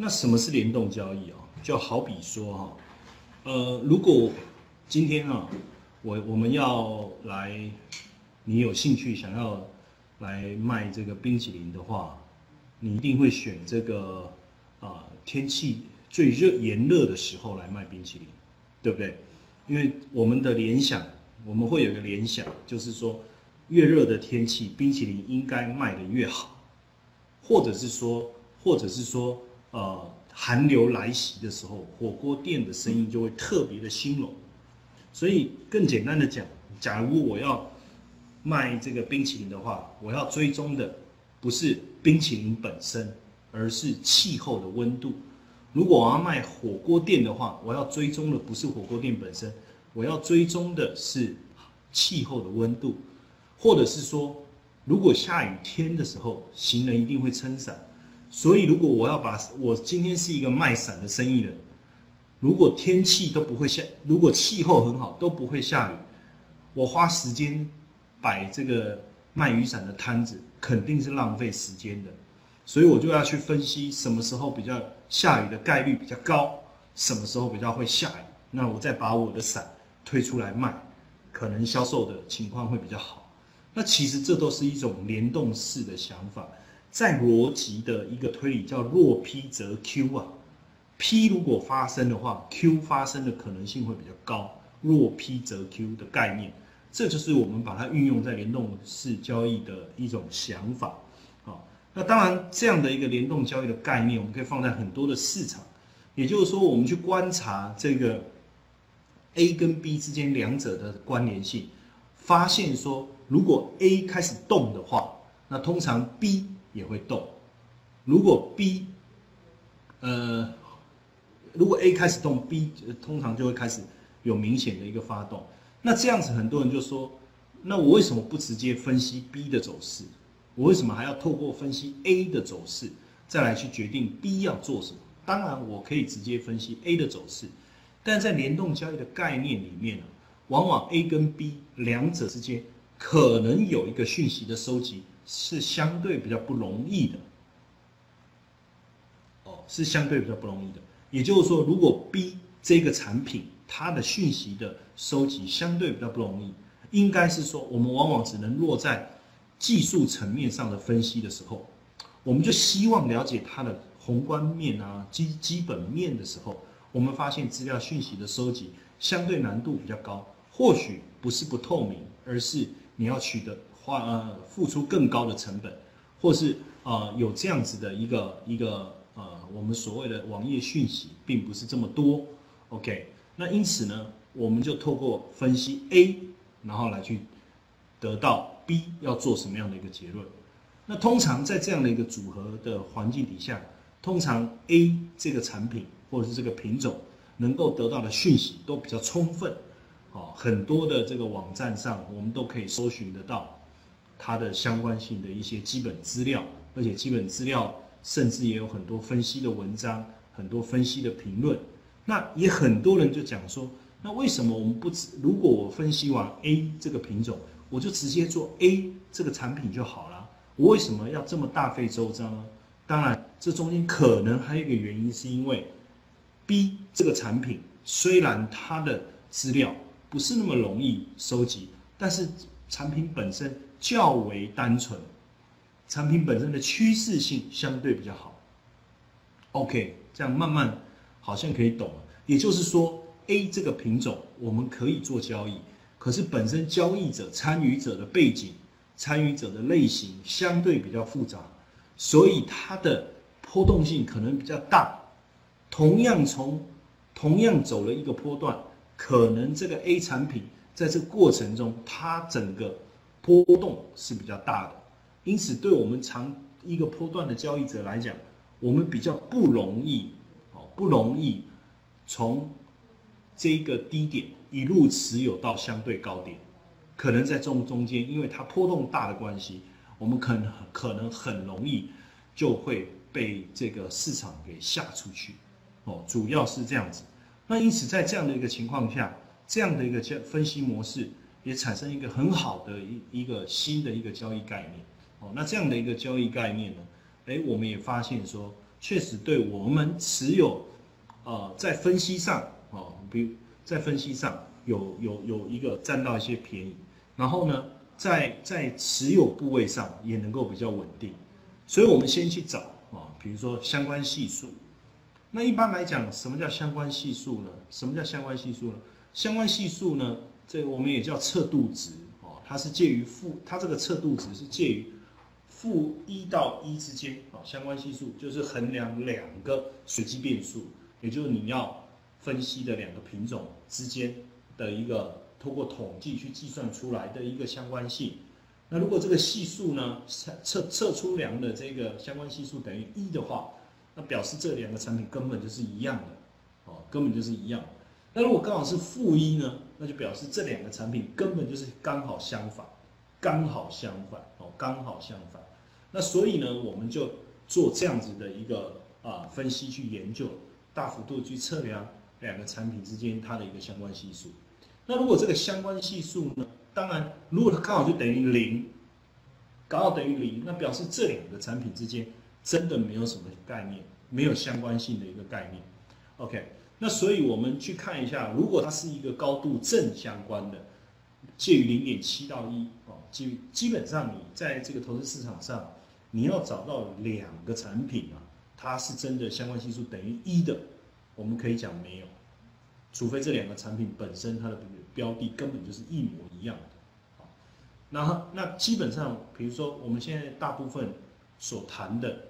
那什么是联动交易啊？就好比说哈，呃，如果今天啊，我我们要来，你有兴趣想要来卖这个冰淇淋的话，你一定会选这个啊天气最热炎热的时候来卖冰淇淋，对不对？因为我们的联想，我们会有一个联想，就是说越热的天气，冰淇淋应该卖得越好，或者是说，或者是说。呃，寒流来袭的时候，火锅店的生意就会特别的兴隆。所以更简单的讲，假如我要卖这个冰淇淋的话，我要追踪的不是冰淇淋本身，而是气候的温度。如果我要卖火锅店的话，我要追踪的不是火锅店本身，我要追踪的是气候的温度，或者是说，如果下雨天的时候，行人一定会撑伞。所以，如果我要把我今天是一个卖伞的生意人，如果天气都不会下，如果气候很好都不会下雨，我花时间摆这个卖雨伞的摊子，肯定是浪费时间的。所以我就要去分析什么时候比较下雨的概率比较高，什么时候比较会下雨，那我再把我的伞推出来卖，可能销售的情况会比较好。那其实这都是一种联动式的想法。在逻辑的一个推理叫若 P 则 Q 啊，P 如果发生的话，Q 发生的可能性会比较高。若 P 则 Q 的概念，这就是我们把它运用在联动式交易的一种想法。啊，那当然这样的一个联动交易的概念，我们可以放在很多的市场，也就是说，我们去观察这个 A 跟 B 之间两者的关联性，发现说，如果 A 开始动的话，那通常 B 也会动，如果 B，呃，如果 A 开始动，B 通常就会开始有明显的一个发动。那这样子，很多人就说，那我为什么不直接分析 B 的走势？我为什么还要透过分析 A 的走势，再来去决定 B 要做什么？当然，我可以直接分析 A 的走势，但在联动交易的概念里面，往往 A 跟 B 两者之间可能有一个讯息的收集。是相对比较不容易的，哦，是相对比较不容易的。也就是说，如果 B 这个产品它的讯息的收集相对比较不容易，应该是说，我们往往只能落在技术层面上的分析的时候，我们就希望了解它的宏观面啊、基基本面的时候，我们发现资料讯息的收集相对难度比较高，或许不是不透明，而是你要取得。花呃付出更高的成本，或是呃有这样子的一个一个呃我们所谓的网页讯息并不是这么多，OK，那因此呢，我们就透过分析 A，然后来去得到 B 要做什么样的一个结论。那通常在这样的一个组合的环境底下，通常 A 这个产品或者是这个品种能够得到的讯息都比较充分，哦，很多的这个网站上我们都可以搜寻得到。它的相关性的一些基本资料，而且基本资料甚至也有很多分析的文章，很多分析的评论。那也很多人就讲说，那为什么我们不只如果我分析完 A 这个品种，我就直接做 A 这个产品就好了？我为什么要这么大费周章呢？当然，这中间可能还有一个原因，是因为 B 这个产品虽然它的资料不是那么容易收集，但是产品本身。较为单纯，产品本身的趋势性相对比较好。OK，这样慢慢好像可以懂了。也就是说，A 这个品种我们可以做交易，可是本身交易者、参与者的背景、参与者的类型相对比较复杂，所以它的波动性可能比较大。同样从同样走了一个波段，可能这个 A 产品在这过程中，它整个波动是比较大的，因此对我们长一个波段的交易者来讲，我们比较不容易，哦，不容易从这个低点一路持有到相对高点，可能在中中间，因为它波动大的关系，我们可能可能很容易就会被这个市场给吓出去，哦，主要是这样子。那因此在这样的一个情况下，这样的一个交分析模式。也产生一个很好的一一个新的一个交易概念，哦，那这样的一个交易概念呢，哎，我们也发现说，确实对我们持有，呃，在分析上，哦，比如在分析上有有有一个占到一些便宜，然后呢，在在持有部位上也能够比较稳定，所以我们先去找啊，比如说相关系数。那一般来讲，什么叫相关系数呢？什么叫相关系数呢？相关系数呢，这个我们也叫测度值哦，它是介于负，它这个测度值是介于。负一到一之间啊，相关系数就是衡量两个随机变数，也就是你要分析的两个品种之间的一个通过统计去计算出来的一个相关性。那如果这个系数呢测测测出量的这个相关系数等于一的话，那表示这两个产品根本就是一样的哦，根本就是一样。那如果刚好是负一呢，那就表示这两个产品根本就是刚好相反，刚好相反哦，刚好相反。那所以呢，我们就做这样子的一个啊分析去研究，大幅度去测量两个产品之间它的一个相关系数。那如果这个相关系数呢，当然如果它刚好就等于零，刚好等于零，那表示这两个产品之间真的没有什么概念，没有相关性的一个概念。OK，那所以我们去看一下，如果它是一个高度正相关的，介于零点七到一哦，基基本上你在这个投资市场上。你要找到两个产品啊，它是真的相关系数等于一的，我们可以讲没有，除非这两个产品本身它的标的根本就是一模一样的，啊，那那基本上，比如说我们现在大部分所谈的，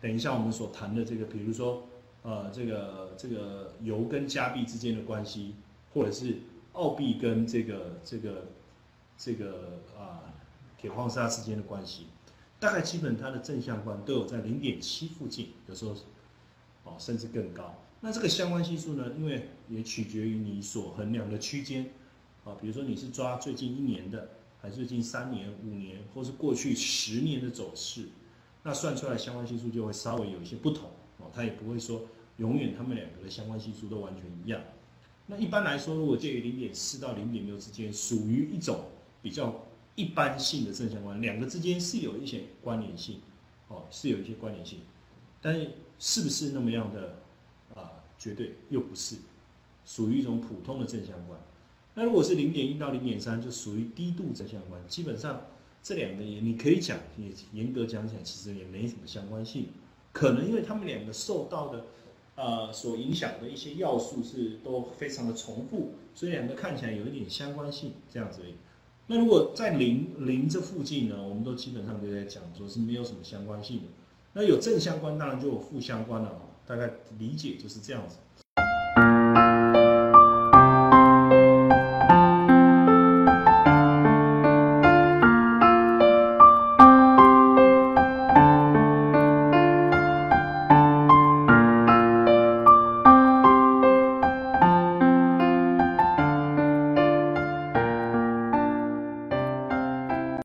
等一下我们所谈的这个，比如说呃这个这个油跟加币之间的关系，或者是澳币跟这个这个这个啊铁矿砂之间的关系。大概基本它的正相关都有在零点七附近，有时候哦甚至更高。那这个相关系数呢，因为也取决于你所衡量的区间啊，比如说你是抓最近一年的，还是最近三年、五年，或是过去十年的走势，那算出来相关系数就会稍微有一些不同哦。它也不会说永远它们两个的相关系数都完全一样。那一般来说，如果介于零点四到零点六之间，属于一种比较。一般性的正相关，两个之间是有一些关联性，哦，是有一些关联性，但是是不是那么样的啊？绝对又不是，属于一种普通的正相关。那如果是零点一到零点三，就属于低度正相关。基本上这两个也你可以讲，也严格讲起来，其实也没什么相关性。可能因为他们两个受到的呃所影响的一些要素是都非常的重复，所以两个看起来有一点相关性这样子而已。那如果在零零这附近呢，我们都基本上都在讲说是没有什么相关性的。那有正相关，当然就有负相关了大概理解就是这样子。